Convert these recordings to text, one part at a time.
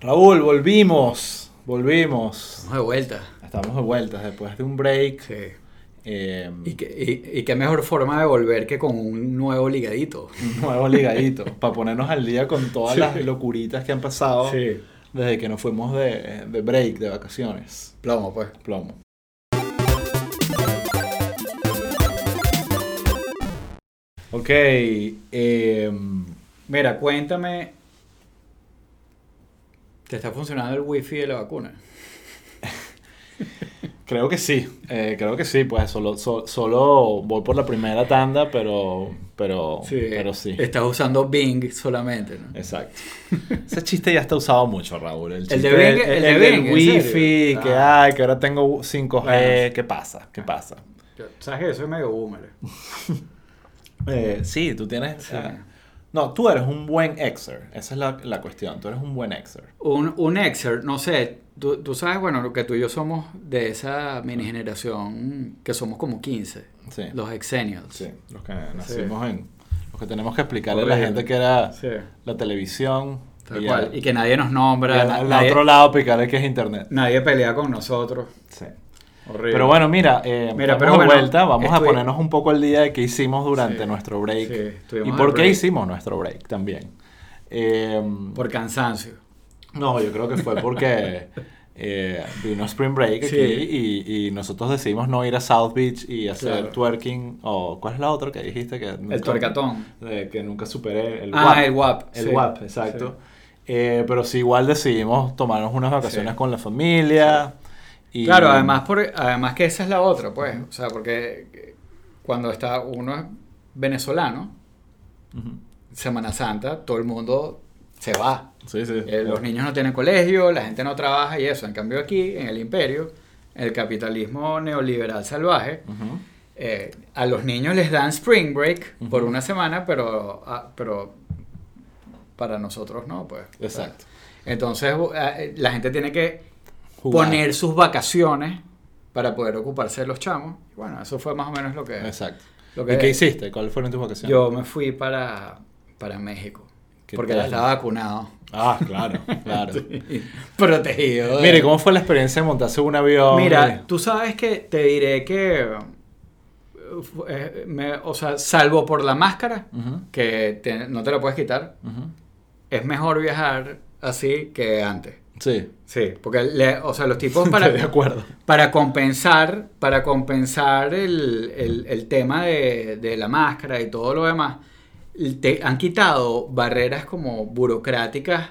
Raúl, volvimos. Volvimos. Estamos de vuelta. Estamos de vuelta después de un break. Sí. eh, Y, qué- y- y qué mejor forma de volver que con un nuevo ligadito. un nuevo ligadito. para ponernos al día con todas las locuritas que han pasado desde que nos fuimos de, de break, de vacaciones. Plomo, pues. Plomo. Ok. eh, Mira, cuéntame. ¿Te está funcionando el wifi de la vacuna? creo que sí. eh, creo que sí. Pues solo, so- solo voy por la primera tanda, pero, pero, pero sí. Estás usando Bing solamente, ¿no? Exacto. Ese chiste ya está usado mucho, Raúl. El, de chiste Bing- el de Bing, ¿en wifi, serio? que Ah. hay, que ahora tengo 5G. Bueno. ¿Qué pasa? ¿Qué pasa? ¿Sabes que yo soy medio boomer? Eh, sí, tú tienes... Sí. ah, no, tú eres un buen exer. Esa es la, la cuestión. Tú eres un buen exer. Un, un exer, no sé, tú, tú sabes, bueno, que tú y yo somos de esa mini generación que somos como 15, Sí. los exenials. Sí, los que nacimos en... Los que tenemos que explicarle a la gente que era Sí. la televisión. Tal y, cual. al- Y que nadie nos nombra, y al, na- al nadie, otro lado picarle que es internet. nadie pelea con nosotros. Sí. Horrible. Pero bueno, mira, eh, Mira, pero bueno, vuelta. Vamos a ponernos un poco al día de qué hicimos durante Sí, nuestro break. sí, y por qué break. hicimos nuestro break también. Eh, Por cansancio. no, yo creo que fue porque eh, vino Spring Break aquí Sí. y, y nosotros decidimos no ir a South Beach y hacer Claro. twerking. O, ¿Cuál es la otra que dijiste? que nunca- El tuercatón. eh, que nunca superé. El Ah, WAP. el WAP. El. WAP, exacto. Eh, pero sí, igual decidimos tomarnos unas vacaciones con la familia. Y, Claro, además, por, además que esa es la otra, pues. O sea, porque cuando está uno es venezolano. Semana Santa, todo el mundo se va. Sí, sí. Eh, los niños no tienen colegio, la gente no trabaja y eso. En cambio aquí, en el imperio, el capitalismo neoliberal salvaje, eh, a los niños les dan spring break por una semana, pero, ah, pero para nosotros no, pues. Exacto. Entonces eh, la gente tiene que Jugar. poner sus vacaciones para poder ocuparse de los chamos. Bueno, eso fue más o menos lo que... Exacto. Lo que ¿Y qué hiciste? ¿Cuáles fueron tus vacaciones? Yo me fui para, para México. ¿Qué Porque ya estaba vacunado. Ah, claro, claro. Protegido. Mire, ¿cómo fue la experiencia de montarse un avión? Mira, tú sabes que te diré que... eh, me- o sea, salvo por la máscara, que te- no te la puedes quitar, es mejor viajar así que antes. Sí, Sí, porque le- o sea, los tipos para, de acuerdo. para compensar, para compensar el, el- el tema de, de la máscara y todo lo demás, te han quitado barreras como burocráticas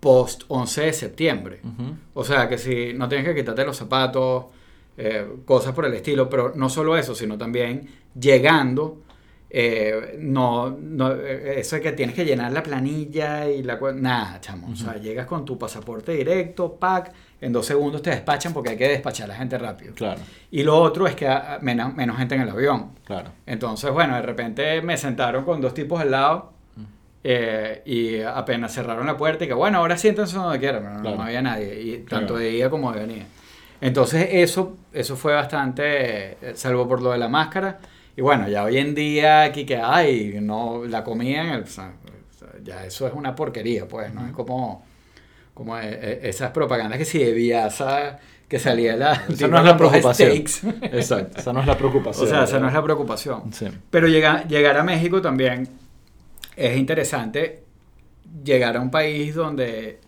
post 11 de septiembre. O sea, que si no tienes que quitarte los zapatos, eh, cosas por el estilo, pero no solo eso, sino también llegando, eh, no, no, eh, eso de que tienes que llenar la planilla y la... Nada, chamo. O sea, llegas con tu pasaporte directo, pack, en dos segundos te despachan porque hay que despachar a la gente rápido. Claro, Y lo otro es que ah, menos, menos gente en el avión. claro. Entonces, bueno, de repente me sentaron con dos tipos al lado eh, y apenas cerraron la puerta y que, bueno, ahora siéntense donde quieran, no, Claro. no había nadie, y tanto Claro. de ida como de venida. Entonces, eso, eso fue bastante, eh, salvo por lo de la máscara. Y bueno, ya hoy en día aquí que hay, no, la comida, o sea, ya eso es una porquería, pues, ¿no? Es como, como eh, eh, esas propagandas que si de Viasa, que salía la... Esa no es la preocupación. Exacto, esa no es la preocupación. O sea, esa no es la preocupación. Sí. Pero llegar, llegar a México también es interesante. Llegar a un país donde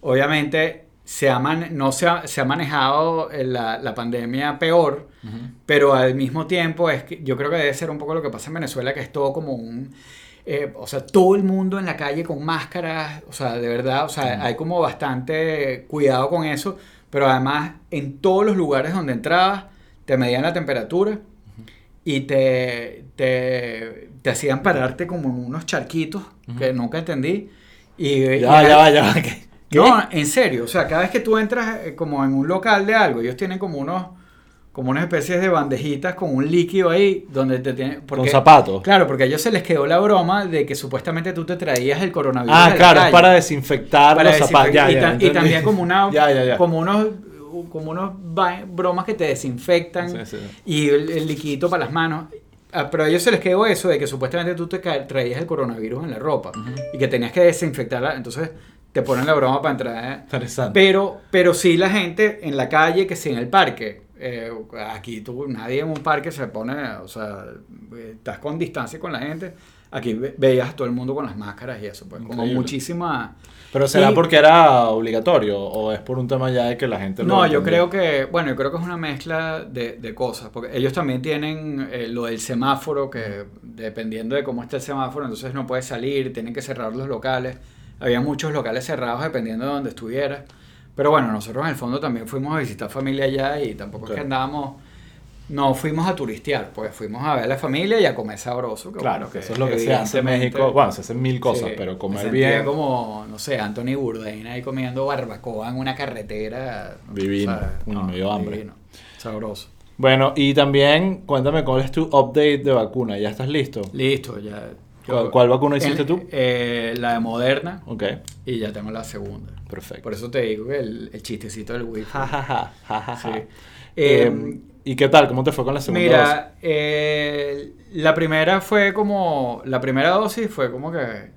obviamente se ha man- no se ha, se ha manejado la, la pandemia peor, pero al mismo tiempo es que yo creo que debe ser un poco lo que pasa en Venezuela, que es todo como un... eh, o sea, todo el mundo en la calle con máscaras, o sea, de verdad, o sea, hay como bastante cuidado con eso, pero además en todos los lugares donde entrabas te medían la temperatura y te, te, te hacían pararte como en unos charquitos que nunca entendí. Y, y- Ya, ya ya. No, en serio, o sea, cada vez que tú entras eh, como en un local de algo, ellos tienen como unos como unas especies de bandejitas con un líquido ahí donde te tienen Con zapatos. Claro, porque a ellos se les quedó la broma de que supuestamente tú te traías el coronavirus. Ah, claro, es para desinfectar Para los zapatos. Ya, y, ya, ta- y también como una Ya, ya, ya. como unos como unos bromas que te desinfectan Sí, sí. y el, el liquidito para las manos. Ah, Pero a ellos se les quedó eso de que supuestamente tú te traías el coronavirus en la ropa y que tenías que desinfectarla. Entonces te ponen la broma para entrar. ¿eh? Interesante. Pero, pero sí la gente en la calle, que sí en el parque. Eh, aquí tú, nadie en un parque se pone, o sea, estás con distancia con la gente. Aquí veías a todo el mundo con las máscaras y eso, pues como muchísima... ¿Pero será porque era obligatorio o es por un tema ya de que la gente No, yo creo que, bueno, yo creo que es una mezcla de, de cosas, porque ellos también tienen eh, lo del semáforo, que dependiendo de cómo está el semáforo, entonces no puedes salir, tienen que cerrar los locales. Había muchos locales cerrados dependiendo de donde estuvieras. Pero bueno, nosotros en el fondo también fuimos a visitar familia allá y tampoco es que andábamos no fuimos a turistear, pues fuimos a ver a la familia y a comer sabroso. claro, que eso es lo que se hace en México. Bueno, se hacen mil cosas, pero comer bien. como, no sé, Anthony Bourdain ahí comiendo barbacoa en una carretera. Divino, medio hambre. sabroso. Bueno, y también cuéntame cuál es tu update de vacuna. ¿Ya estás listo? Listo, ya. ¿Cuál, vacuna hiciste tú? Eh, la de Moderna. Ok. Y ya tengo la segunda. Perfecto. Por eso te digo que el, chistecito del wifi. Ja, ja, ja, sí. Eh, ¿Y qué tal? ¿Cómo te fue con la segunda dosis? Mira, eh, la primera fue como. La primera dosis fue como que.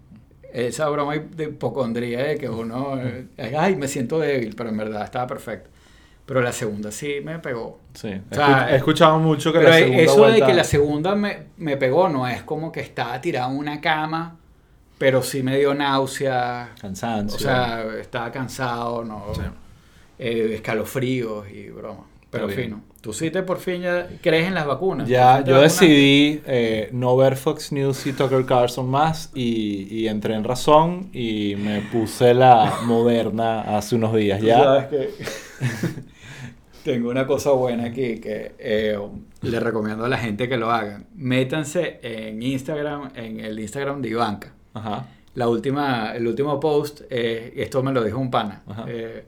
Esa broma de hipocondría de que uno. Eh, ay, me siento débil, pero en verdad estaba perfecto. Pero la segunda sí me pegó. Sí, he escuchado mucho que la segunda. Eso de que la segunda me, me, pegó no es como que estaba tirado en una cama, pero sí me dio náusea. Cansancio. O sea, estaba cansado, no. Eh, escalofríos y broma. Pero fino. ¿Tú sí te por fin ya crees en las vacunas? Ya, yo decidí eh, no ver Fox News y Tucker Carlson más y, y, entré en razón y me puse la moderna hace unos días ya. Sabes que tengo una cosa buena aquí que eh, le recomiendo a la gente que lo hagan. Métanse en Instagram, en el Instagram de Ivanka. Ajá. La última, el último post, eh, esto me lo dijo un pana. Ajá. Eh,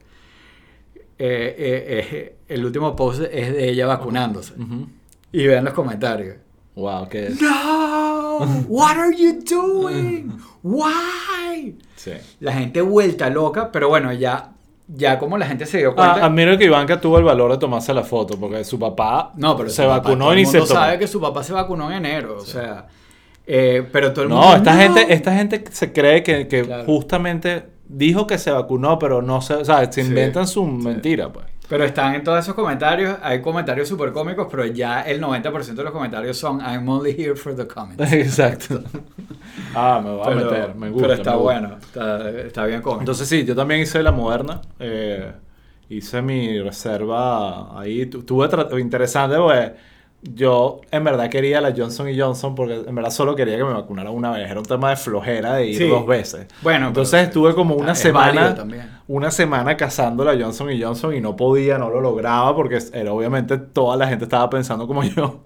eh, el último post es de ella vacunándose. Y vean los comentarios. Wow, ¿qué es? No, what are you doing? Why? La gente vuelta loca, pero bueno, ya ya como la gente se dio cuenta. Ah, admiro que Ivanka tuvo el valor de tomarse la foto, porque su papá no, pero se vacunó y se sabe que su papá se vacunó en enero, o sea. pero todo el mundo. No, esta, Gente, esta gente se cree que, que justamente dijo que se vacunó, pero no se, o sea, se inventan su mentira, pues. Pero están en todos esos comentarios, hay comentarios súper cómicos, pero ya el 90% de los comentarios son I'm only here for the comments. Exacto. ah, me voy a meter, me gusta. Pero está bueno, está, bien cómico. Entonces sí, yo también hice la moderna, eh, hice mi reserva ahí, tuve interesante, pues yo en verdad quería la Johnson Johnson porque en verdad solo quería que me vacunara una vez. Era un tema de flojera de ir dos veces. Bueno, entonces estuve como una semana, una semana cazando la Johnson Johnson y no podía, no lo lograba porque era, obviamente toda la gente estaba pensando como yo.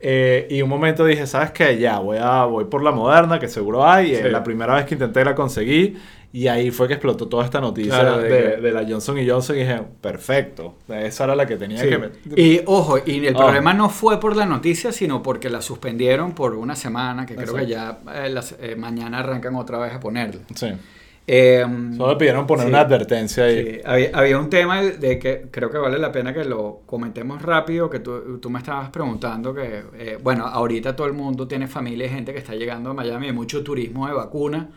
Eh, y un momento dije, ¿sabes qué? Ya, voy, a, voy por la moderna, que seguro hay. Eh, la primera vez que intenté la conseguí. Y ahí fue que explotó toda esta noticia de, la Johnson y Johnson y dije, perfecto, esa era la que tenía que meter. Y ojo, y el problema no fue por la noticia, sino porque la suspendieron por una semana, que creo que ya eh, eh, mañana arrancan otra vez a ponerla. Sí. Em, Solo pidieron poner una advertencia ahí. Había, había, un tema de que creo que vale la pena que lo comentemos rápido, que tú, tú me estabas preguntando que, eh, bueno, ahorita todo el mundo tiene familia y gente que está llegando a Miami, hay mucho turismo de vacuna.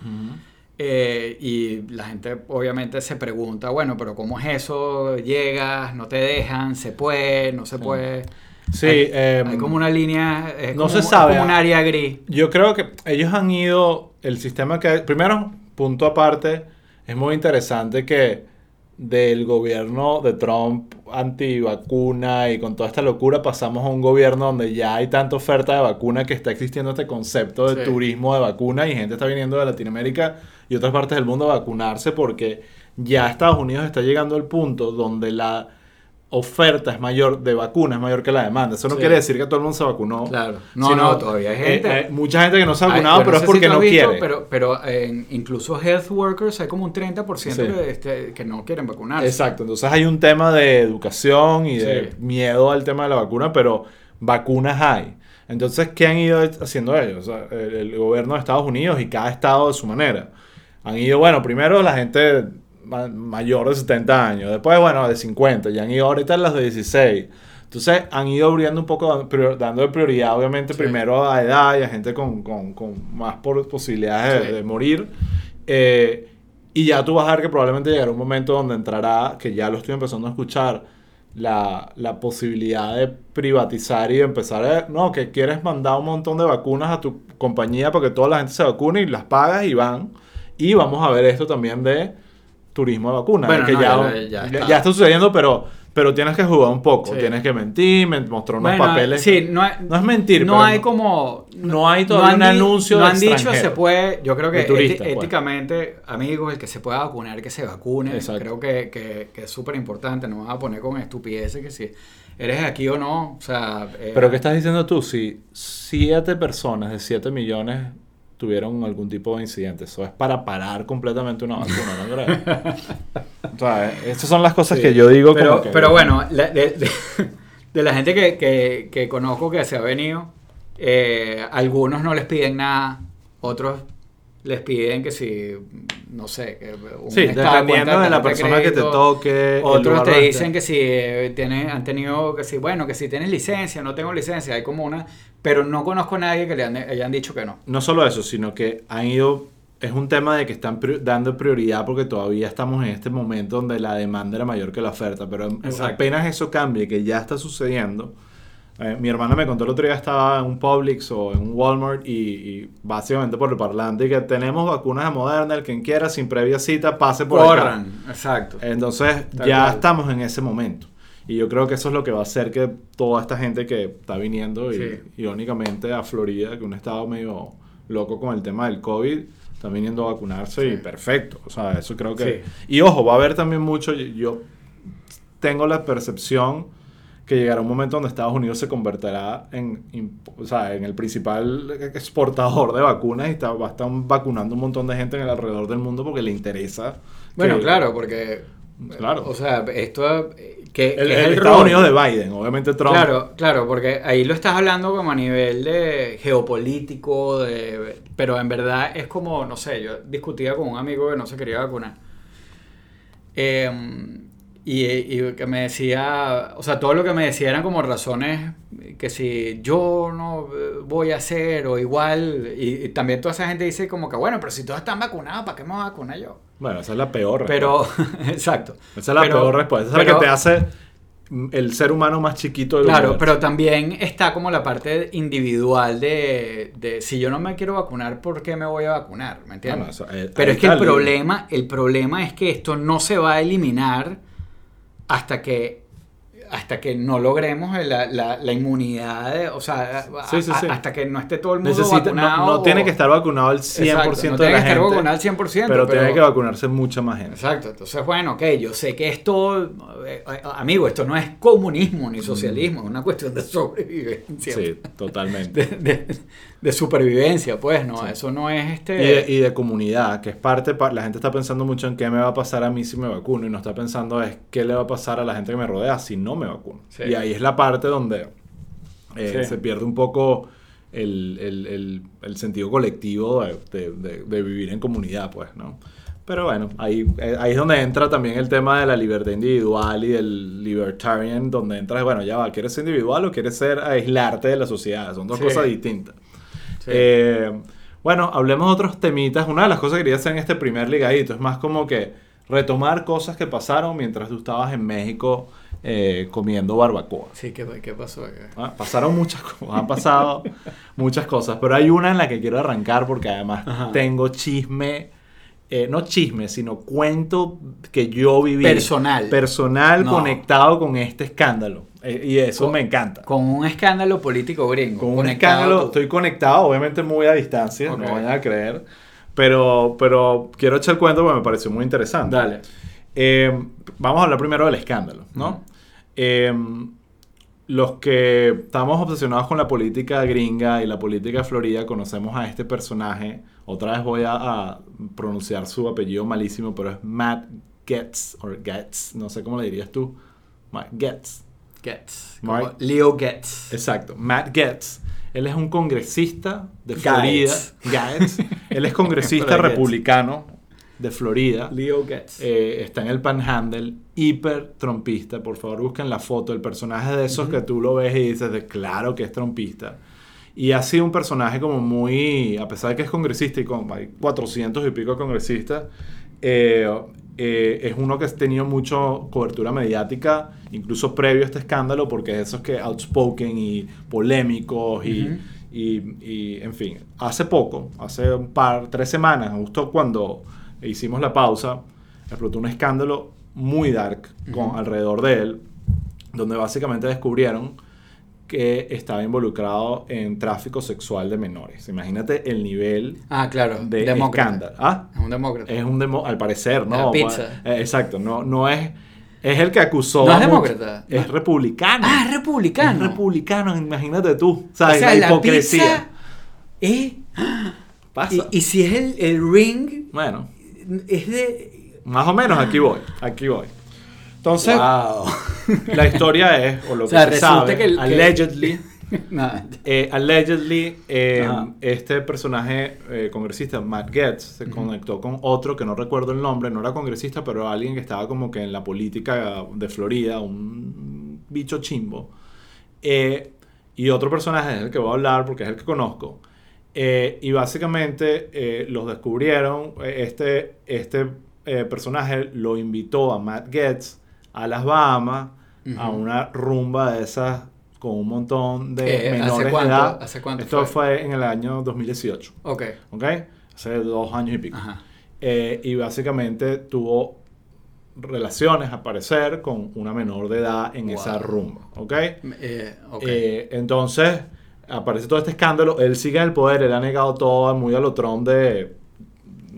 Eh, y la gente obviamente se pregunta, bueno, pero ¿cómo es eso? ¿Llegas? ¿No te dejan? ¿Se puede? ¿No se puede? Sí, hay, em, como una línea, no se sabe. como un área gris. Yo creo que ellos han ido, el sistema que... Primero, punto aparte, es muy interesante que del gobierno de Trump anti-vacuna y con toda esta locura pasamos a un gobierno donde ya hay tanta oferta de vacuna que está existiendo este concepto de turismo de vacuna y gente está viniendo de Latinoamérica y otras partes del mundo a vacunarse porque ya Estados Unidos está llegando al punto donde la oferta es mayor de vacunas es mayor que la demanda. Eso no quiere decir que todo el mundo se vacunó. Claro. No, no, todavía hay gente. Eh, mucha gente que no se ha vacunado, pero es porque no quiere. Pero, pero incluso health workers hay como un 30% este, que no quieren vacunarse. Exacto. Entonces hay un tema de educación y de miedo al tema de la vacuna, pero vacunas hay. Entonces, ¿qué han ido haciendo ellos? el gobierno de Estados Unidos y cada estado de su manera han ido, bueno, primero la gente mayor de 70 años, después, bueno, de 50, ya han ido ahorita las de 16. Entonces han ido abriendo un poco, dando prioridad obviamente primero a edad y a gente con, con, con más posibilidades de, morir. Eh, Y ya tú vas a ver que probablemente llegará un momento donde entrará, que ya lo estoy empezando a escuchar, la, la posibilidad de privatizar y empezar a... No, que quieres mandar un montón de vacunas a tu compañía para que toda la gente se vacune y las pagas y van. Y vamos a ver esto también de turismo de vacunas. Bueno, que no, ya, ya- está. ya está sucediendo, pero, pero tienes que jugar un poco. Sí. Tienes que mentir, men- mostrar unos Bueno, papeles. Sí, no, hay- No es mentir, No hay no- como. no hay no todavía han un di- anuncio No han dicho se puede. Yo creo que turista, pues. éticamente, amigos, el que se pueda vacunar, que se vacune. Exacto. Creo que, que- que es súper importante. No vas a poner con estupideces que si eres aquí o no. O sea. eh, Pero ¿qué estás diciendo tú? Si siete personas de 7 millones tuvieron algún tipo de incidente, eso es para parar completamente una vacuna, ¿no crees? o sea, estas son las cosas Sí. que yo digo pero, como que... pero bueno, la- de, de- de la gente que, que- que conozco que se ha venido, eh, algunos no les piden nada, otros les piden que si, no sé, que un Sí, estado dependiendo de la persona que te toque. Otros te dicen que si eh, tienen, han tenido, que si, bueno, que si tienes licencia, no tengo licencia, hay como una, pero no conozco a nadie que le han- hayan dicho que no. No solo eso, sino que han ido... Es un tema de que están pri- dando prioridad porque todavía estamos en este momento donde la demanda era mayor que la oferta, pero Exacto. apenas eso cambie, que ya está sucediendo. Eh, mi hermana me contó el otro día estaba en un Publix o en un Walmart y, y básicamente por el parlante y que tenemos vacunas de Moderna, el quien quiera sin previa cita pase por acá. Corran, exacto. Entonces ya estamos en ese momento. Y yo creo que eso es lo que va a hacer que toda esta gente que está viniendo, y, Sí. irónicamente, a Florida, que un estado medio loco con el tema del COVID, están viniendo a vacunarse y Sí. perfecto. O sea, eso creo que... Sí. Y ojo, va a haber también mucho... Yo tengo la percepción que llegará un momento donde Estados Unidos se convertirá en, o sea, en el principal exportador de vacunas y está, va a estar vacunando un montón de gente en el alrededor del mundo porque le interesa. Bueno, que- claro, porque. Claro. O sea, esto. Que, El, que es el el Estados. Unidos de Biden, obviamente Trump. Claro, claro, porque ahí lo estás hablando como a nivel de geopolítico, de, pero en verdad es como, no sé, yo discutía con un amigo que no se quería vacunar. Eh, y, y que me decía, o sea, todo lo que me decía eran como razones que si yo no eh, voy a hacer o igual, y, y también toda esa gente dice como que, bueno, pero si todos están vacunados, ¿para qué me voy a vacunar yo? Bueno, esa es la peor. Pero, exacto. esa es la pero- peor respuesta. Esa es la que te hace el ser humano más chiquito del Claro, universo. pero también está como la parte individual de, de si yo no me quiero vacunar, ¿por qué me voy a vacunar? ¿Me entiendes? Eso, eh, pero es que el- problema, el problema es que esto no se va a eliminar hasta que hasta que no logremos la, la- la inmunidad, de- o sea, a- Sí, sí, sí. a- hasta que no esté todo el mundo Necesita- vacunado. no, tiene o- que estar vacunado el 100% Exacto, no de tiene la que estar gente. vacunado al 100%, pero, pero- tiene que vacunarse mucha más gente. Exacto, entonces bueno, ok, yo sé que esto, eh, eh, amigo, esto no es comunismo ni socialismo, es una cuestión de sobrevivencia. Mm. Sí, totalmente. de, de- de supervivencia, pues, ¿no? Eso no es Y este... de, y de comunidad, que es parte, pa- la gente está pensando mucho en qué me va a pasar a mí si me vacuno y no está pensando es qué le va a pasar a la gente que me rodea si no me vacuno. Sí. Y ahí es la parte donde eh, Sí. se pierde un poco el, el- el- el sentido colectivo de, de- de- vivir en comunidad, pues, ¿no? Pero bueno, ahí, eh, ahí es donde entra también el tema de la libertad individual y del libertarian, donde entras, bueno, ya va, ¿quieres ser individual o quieres ser aislarte de la sociedad? Son dos cosas distintas. Sí. Eh, bueno, hablemos de otros temitas. Una de las cosas que quería hacer en este primer ligadito es más como que retomar cosas que pasaron mientras tú estabas en México eh, comiendo barbacoa. Sí, ¿qué, qué pasó acá? Ah, Pasaron muchas cosas, han pasado muchas cosas, pero hay una en la que quiero arrancar porque además Ajá. tengo chisme, eh, no chisme, sino cuento que yo viví. Personal. Personal No. conectado con este escándalo. Eh, y eso Con- me encanta. Con un escándalo político gringo. Con un escándalo, tú. estoy conectado, obviamente muy a distancia, no vayan a creer. Pero, pero quiero echar el cuento porque me pareció muy interesante. Dale. Eh, vamos a hablar primero del escándalo, ¿no? Eh, los que estamos obsesionados con la política gringa y la política Florida conocemos a este personaje. Otra vez voy a, a pronunciar su apellido malísimo, pero es Matt Getz, o Getz, no sé cómo le dirías tú. Matt Getz. Getz. Mark- Como Leo Getz. Exacto, Matt Getz. Él es un congresista de. Florida. Gaetz. Él es congresista Getz. republicano de Florida. Leo Getz. Eh, está en el panhandle, hiper trompista. Por favor, busquen la foto. El personaje de esos que tú lo ves y dices, de claro que es trompista. Y ha sido un personaje como muy, a pesar de que es congresista y con, hay 400 y pico congresistas, eh, eh, es uno que ha tenido mucho cobertura mediática, incluso previo a este escándalo, porque es esos que outspoken y polémicos y, y- y, en fin. Hace poco, hace un par, tres semanas, justo cuando hicimos la pausa, explotó un escándalo muy dark con, alrededor de él, donde básicamente descubrieron que estaba involucrado en tráfico sexual de menores. Imagínate el nivel Ah, claro. de demócrata. escándalo. ¿Ah? Es un demócrata. Es un demo, al parecer, La ¿no? pizza. Eh, exacto, no, no es. Es el que acusó. No es demócrata. Es No. republicano. Ah, es republicano. Es republicano, imagínate tú. o sea, la la hipocresía. pizza es... Pasa. Y, y si es el, el ring, Bueno, es de... más o menos aquí voy. Aquí voy. Entonces, wow. la historia es, o lo O que se sabe, que el- allegedly, eh, allegedly, eh, este personaje eh, congresista, Matt Getz, se conectó con otro que no recuerdo el nombre, no era congresista, pero alguien que estaba como que en la política de Florida, un bicho chimbo. Y otro personaje es el que voy a hablar porque es el que conozco. Y básicamente los descubrieron. Este, este personaje lo invitó a Matt Getz a las Bahamas a una rumba de esas con un montón de. ¿Hace menores de edad. ¿Hace cuánto Esto fue? fue? en el año 2018, Ok. ¿ok? Hace dos años y pico. Ajá. Eh, y básicamente tuvo relaciones, a parecer, con una menor de edad en Wow. esa rumba, ¿ok? Eh, ok. Eh, entonces, aparece todo este escándalo. Él sigue en el poder, él ha negado todo, muy a lo Trump de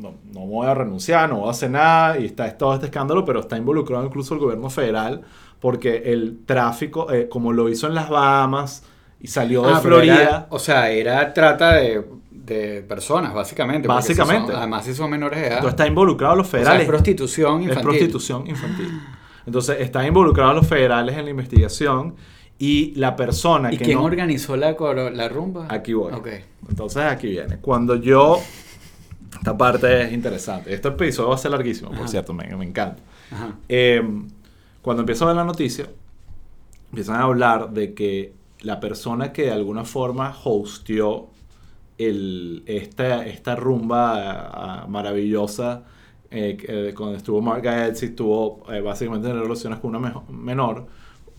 no, no voy a renunciar, no voy a hacer nada, y está todo este escándalo, pero está involucrado incluso el gobierno federal, porque el tráfico, eh, como lo hizo en las Bahamas y salió de Ah, pero Florida, era- o sea, era trata de, de personas, básicamente. si Básicamente. son- además, si son menores de edad. entonces está involucrado los o sea, federales. es prostitución Es infantil. prostitución infantil. Entonces, están involucrados los federales en la investigación y la persona ¿Y que quién no... organizó la, la rumba? Aquí voy. Entonces aquí viene. Cuando yo... Esta parte es interesante. Este episodio va a ser larguísimo, por Ajá. cierto, me, me encanta. Eh, cuando empiezo a ver la noticia, empiezan a hablar de que la persona que de alguna forma hostió el, esta, esta rumba ah, maravillosa, eh, eh, cuando estuvo Mark Gaetz y estuvo eh, básicamente en relaciones con una menor,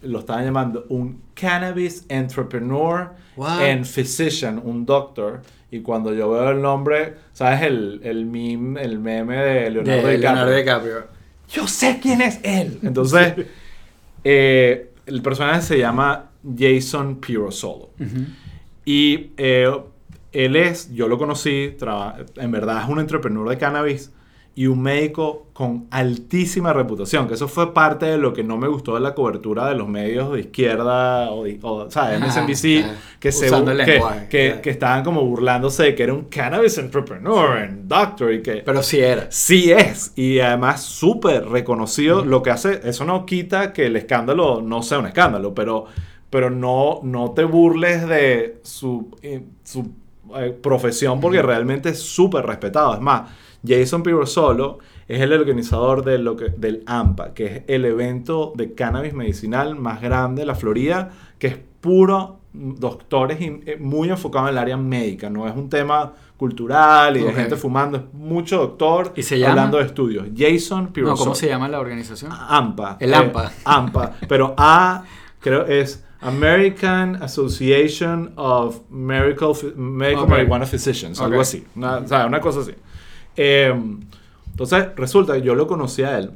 lo estaban llamando un cannabis entrepreneur What? and physician, un doctor. Y cuando yo veo el nombre, ¿sabes? El, el meme, el meme de Leonardo De DiCaprio Leonardo DiCaprio. yo sé quién es él. Entonces, eh, el personaje se llama Jason Pirosolo. Ujú. Y eh, él es, yo lo conocí, traba- en verdad es un entrepreneur de cannabis y un médico con altísima reputación, que eso fue parte de lo que no me gustó de la cobertura de los medios de izquierda o, o ¿sabes? MSNBC, que, se, que, lenguaje, que- claro. que estaban como burlándose de que era un cannabis entrepreneur, and doctor, y que... Pero sí era. Sí es, y además súper reconocido. Lo que hace, eso no quita que el escándalo no sea un escándalo, pero, pero no, no te burles de su, eh, su eh, profesión porque realmente es súper respetado. Es más, Jason Pirosolo es el organizador de lo que, del AMPA, que es el evento de cannabis medicinal más grande de la Florida, que es puro doctores y, eh, muy enfocado en el área médica, no es un tema cultural y de gente fumando, es mucho doctor ¿Y se hablando de estudios. Jason No, Pirosolo. ¿Cómo se llama la organización? AMPA. El eh, AMPA. AMPA. Pero A, creo es American Association of Medical, Medical. Marijuana Physicians, algo así. Una, o sea, una cosa así. Eh, entonces, resulta que yo lo conocí a él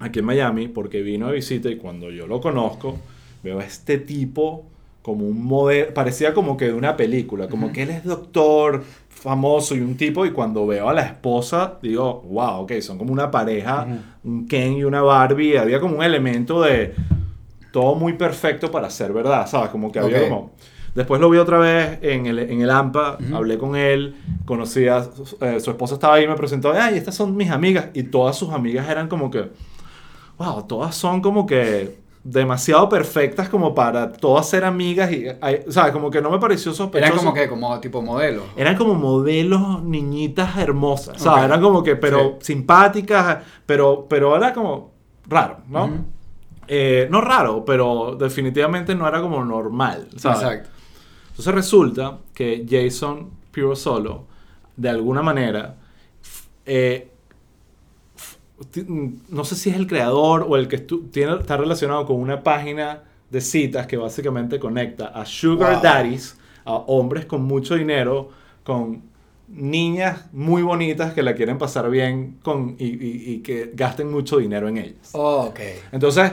aquí en Miami porque vino de visita y cuando yo lo conozco, veo a este tipo como un modelo, parecía como que de una película, como que él es doctor famoso y un tipo y cuando veo a la esposa digo, wow, ok, son como una pareja, un Ken y una Barbie, había como un elemento de todo muy perfecto para ser verdad, ¿sabes? Como que había como... Después lo vi otra vez en el, en el AMPA, hablé con él, conocí a su, eh, su esposa estaba ahí, me presentó, ay, estas son mis amigas, y todas sus amigas eran como que, wow, todas son como que demasiado perfectas como para todas ser amigas, y, o sea, como que no me pareció sospechoso. Era como que, como tipo modelo. Eran como modelos niñitas hermosas, ¿sabes? Ok. Eran como que, pero simpáticas, pero, pero era como raro, ¿no? Eh, no raro, pero definitivamente no era como normal, ¿sabes? Exacto. Entonces resulta que Jason Pirosolo, de alguna manera, eh, ti- no sé si es el creador o el que tiene, está relacionado con una página de citas que básicamente conecta a sugar Wow. daddies, a hombres con mucho dinero, con niñas muy bonitas que la quieren pasar bien con, y, y- y que gasten mucho dinero en ellas. Oh, ok. Entonces,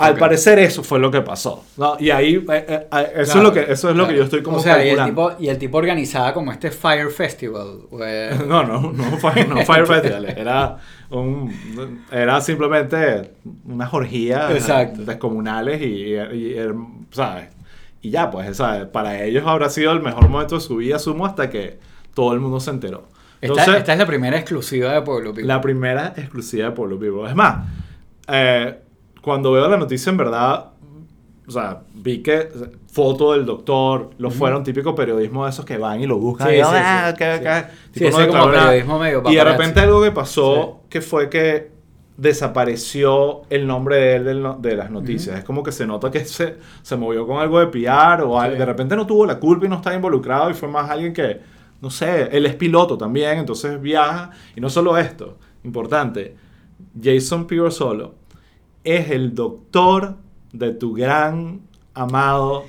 al Ok. parecer eso fue lo que pasó. ¿no? Y ahí, eh, eh, eh, eso, es Claro, lo que, eso es lo que claro. yo estoy como O sea, y el, calculando. tipo, y el tipo organizaba como este Fire Festival. güey. No, no, no fue no Fire Festival. Era, un, era simplemente unas orgías Exacto. descomunales y, y- y, ¿sabes? Y ya, pues, ¿sabes? Para ellos habrá sido el mejor momento de su vida, sumo, hasta que todo el mundo se enteró. Esta, Entonces, esta es la primera exclusiva de Pueblo Pico. la primera exclusiva de Pueblo Vivo. Es más, eh, cuando veo la noticia, en verdad, o sea, vi que foto del doctor, lo fueron típico periodismo de esos que van y lo buscan. Sí, y, "Ah, sí, que- sí. que-". Sí, Tipo, no como periodismo medio Y de repente algo que pasó, que fue que desapareció el nombre de él de las noticias. Es como que se nota que se, se movió con algo de PR o algo. De repente no tuvo la culpa y no está involucrado y fue más alguien que, no sé, él es piloto también, entonces viaja. Y no solo esto, importante, Jason Solo es el doctor de tu gran amado.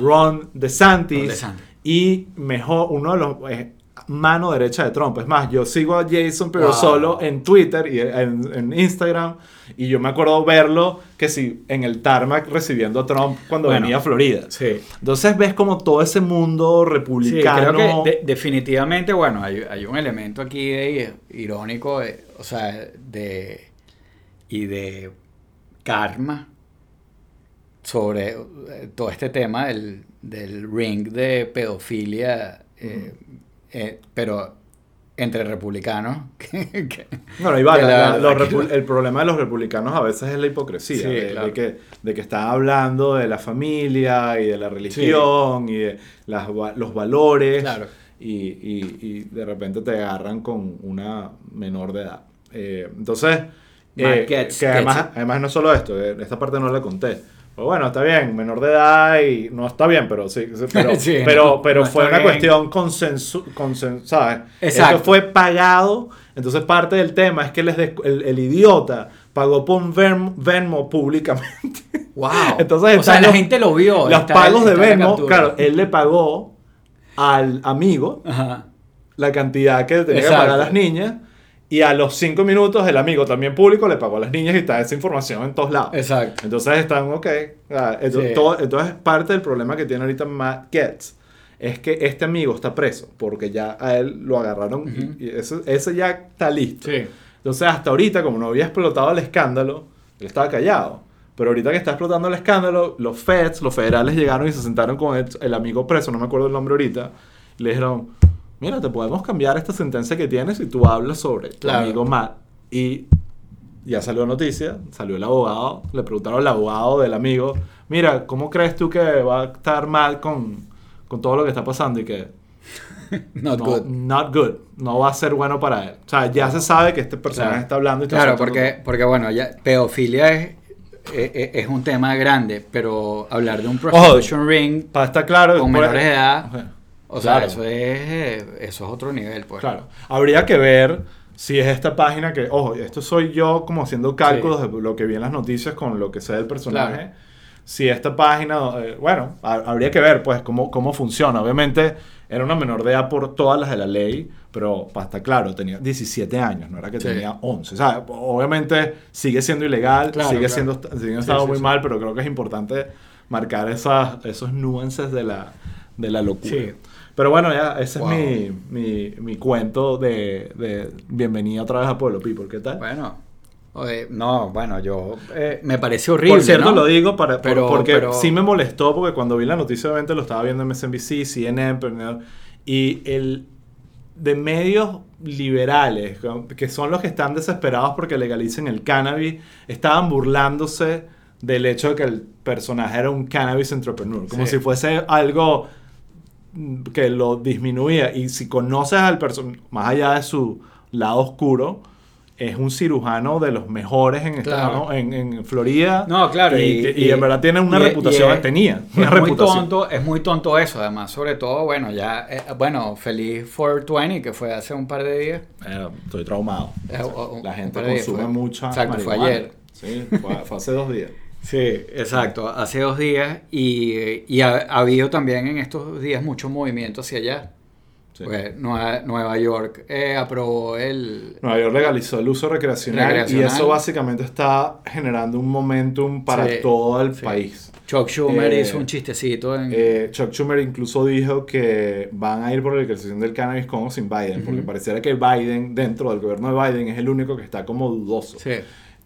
Ron DeSantis, Ron DeSantis. y mejor, uno de los eh, mano derecha de Trump. Es más, yo sigo a Jason pero Wow. solo en Twitter y en, en Instagram y yo me acuerdo verlo que si en el tarmac recibiendo a Trump cuando Bueno, venía a Florida. Sí. Entonces ves como todo ese mundo Sí, republicano. creo que de- definitivamente, bueno, hay, hay un elemento aquí de- irónico, de- o sea, de y de karma sobre eh, todo este tema del, del ring de pedofilia, eh, eh, pero entre republicanos. que- que- Bueno, ahí va, que la- la la- los verdad que- repu- el problema de los republicanos a veces es la hipocresía, Sí, de, que, de que están hablando de la familia y de la religión y de las los valores Claro. y, y- y de repente te agarran con una menor de edad. Eh, entonces, eh, gets- que además, gets además no solo esto, eh, esta parte no la conté. Pero bueno, está bien, menor de edad y no está bien, pero sí, pero, Sí, pero, no, pero no fue una bien. cuestión consensu, consen- ¿sabes? Exacto. Esto fue pagado, entonces parte del tema es que les des- el, el idiota pagó por un Venmo, Venmo públicamente. Wow. Entonces o sea, están la los- gente lo vio. Los pagos de Venmo, claro, él le pagó al amigo Ajá. la cantidad que tenía que Exacto. pagar a las niñas y a los cinco minutos el amigo también público le pagó a las niñas y está esa información en todos lados. Exacto. Entonces están, ok. entonces, Sí. todo- entonces, parte del problema que tiene ahorita Matt Getz es que este amigo está preso porque ya a él lo agarraron Ujú. y, y ese, ese ya está listo. Sí. Entonces, hasta ahorita, como no había explotado el escándalo, él estaba callado. Pero ahorita que está explotando el escándalo, los feds, los federales llegaron y se sentaron con el, el amigo preso, no me acuerdo el nombre ahorita, y le dijeron, mira, te podemos cambiar esta sentencia que tienes si tú hablas sobre tu Claro. amigo Matt. Y ya salió noticia, salió el abogado, le preguntaron al abogado del amigo, mira, ¿cómo crees tú que va a estar mal con, con todo lo que está pasando? Y que Not no, good. not good, no va a ser bueno para él. O sea, ya se sabe que este personaje Claro. está hablando y está Claro, porque, porque bueno, ya, pedofilia es, es, es- es un tema grande, pero hablar de un prostitution ring Para estar claro. con menores de edad, Ajá. O sea, Claro. eso es eso es otro nivel, pues. Claro. Habría que ver si es esta página que, ojo, esto soy yo como haciendo cálculos de lo que vi en las noticias con lo que sé del personaje. Claro. Si esta página, eh, bueno, ha- habría que ver pues cómo, cómo funciona. Obviamente era una menor de edad por todas las de la ley, pero estar claro, tenía 17 años, no era que Sí. tenía 11. O sea, obviamente sigue siendo ilegal, Claro, sigue claro. siendo sigue estado sí, muy mal, pero creo que es importante marcar esas, esos nuances de la, de la locura. Pero bueno, ya, ese Wow. es mi, mi, mi cuento de, de bienvenida otra vez a Pueblo People. ¿Qué tal? Bueno, oye, no, bueno, yo eh, me parece horrible. por cierto, ¿no? lo digo para, por- Pero- porque pero- sí me molestó, porque cuando vi la noticia, obviamente lo estaba viendo en MSNBC, CNN, y el de medios liberales, que son los que están desesperados porque legalicen el cannabis, estaban burlándose del hecho de que el personaje era un cannabis entrepreneur, como Sí. si fuese algo que lo disminuía. Y si conoces al personaje, más allá de su lado oscuro, es un cirujano de los mejores en, Claro. Estados- en, en Florida. No, claro. Y, y en verdad tiene una y- reputación, y es- tenía es una muy reputación. tonto, es muy tonto eso, además, sobre todo, bueno, ya, eh, bueno, feliz 420, que fue hace un par de días. Eh, estoy traumado. Eh, o- La gente consume fue- mucha Exacto, fue marihuana. ayer. Sí, fue, fue hace dos días. Sí, exacto, hace dos días y, y ha, ha habido también en estos días mucho movimiento hacia allá. Sí. Pues Nueva, Nueva York eh, aprobó el... Nueva York legalizó el uso recreacional, Recreacional. y eso básicamente está generando un momentum para Sí, todo el sí. país. Chuck Schumer Eh, hizo un chistecito en... Eh, Chuck Schumer incluso dijo que van a ir por la legalización del cannabis con o sin Biden, porque pareciera que Biden, dentro del gobierno de Biden, es el único que está como dudoso sí.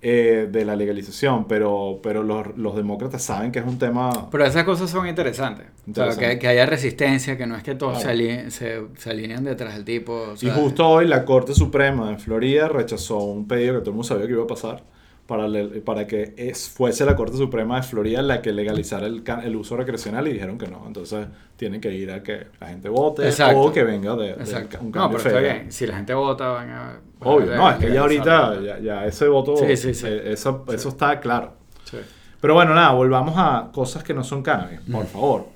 Eh, de la legalización, pero, pero los, los demócratas saben que es un tema... Pero esas cosas son interesantes. O sea, Interesante. que, que haya resistencia, que no es que todos Claro. se, aline- se, se alinean detrás del tipo. o Y justo hoy la Corte Suprema de Florida rechazó un pedido que todo el mundo sabía que iba a pasar para, le- para que es, fuese la Corte Suprema de Florida la que legalizara el, el uso recreacional y dijeron que no. Entonces tienen que ir a que la gente vote Exacto. o que venga de, de un No, cambio pero está bien. Si la gente vota, van a. van a Obvio, no, es que ya ahorita ya, ya ese voto, Sí, sí, sí. eh, eso, eso está claro. Sí. Pero bueno, nada, volvamos a cosas que no son cannabis, por favor.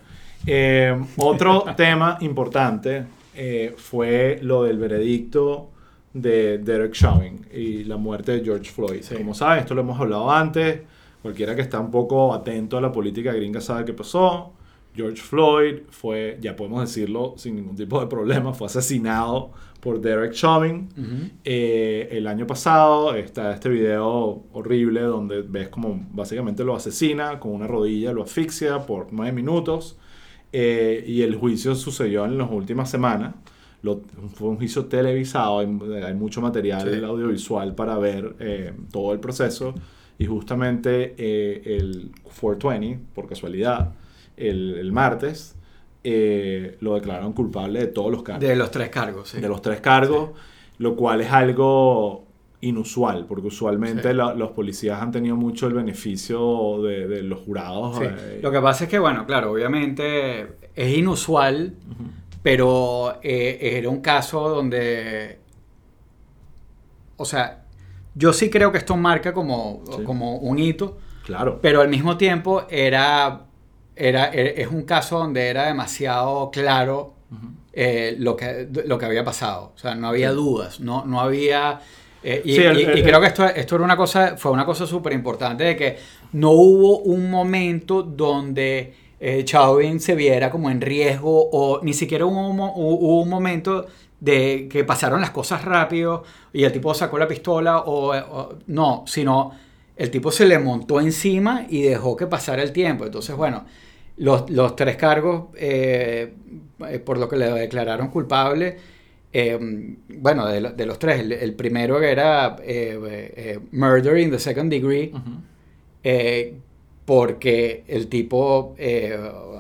Eh, otro tema importante eh, fue lo del veredicto de Derek Chauvin y la muerte de George Floyd. Sí. Como saben, esto lo hemos hablado antes. Cualquiera que está un poco atento a la política gringa sabe qué pasó. George Floyd fue, ya podemos decirlo sin ningún tipo de problema, fue asesinado por Derek Chauvin. Eh, el año pasado está este video horrible donde ves como básicamente lo asesina con una rodilla, lo asfixia por nueve minutos. Eh, y el juicio sucedió en las últimas semanas. Lo- fue un juicio televisado, hay, hay mucho material Sí. audiovisual para ver eh, todo el proceso. Y justamente eh, el 420, por casualidad, el, el martes, eh, lo declararon culpable de todos los cargos De los tres cargos, sí. de los tres cargos, lo cual es algo inusual, porque usualmente Sí. la- los policías han tenido mucho el beneficio de, de los jurados. Sí. eh, Lo que pasa es que, bueno, claro, obviamente es inusual, Ujú. Pero eh, era un caso donde. O sea, yo sí creo que esto marca como, Sí. como un hito. Claro. Pero al mismo tiempo era, era, es un caso donde era demasiado claro eh, lo, que, lo que había pasado. O sea, no había Sí. dudas, no, no había... eh, y, Sí, el- y- el- y creo que esto, esto era una cosa, fue una cosa súper importante de que no hubo un momento donde eh, Chauvin se viera como en riesgo o ni siquiera hubo, un mo- hubo un momento de que pasaron las cosas rápido y el tipo sacó la pistola o, o- no, sino el tipo se le montó encima y dejó que pasara el tiempo. Entonces, bueno, los, los tres cargos eh, eh, por lo que le declararon culpable, eh, bueno, de, lo- de los tres, el, el primero era eh, murder in the second degree, porque el tipo, eh,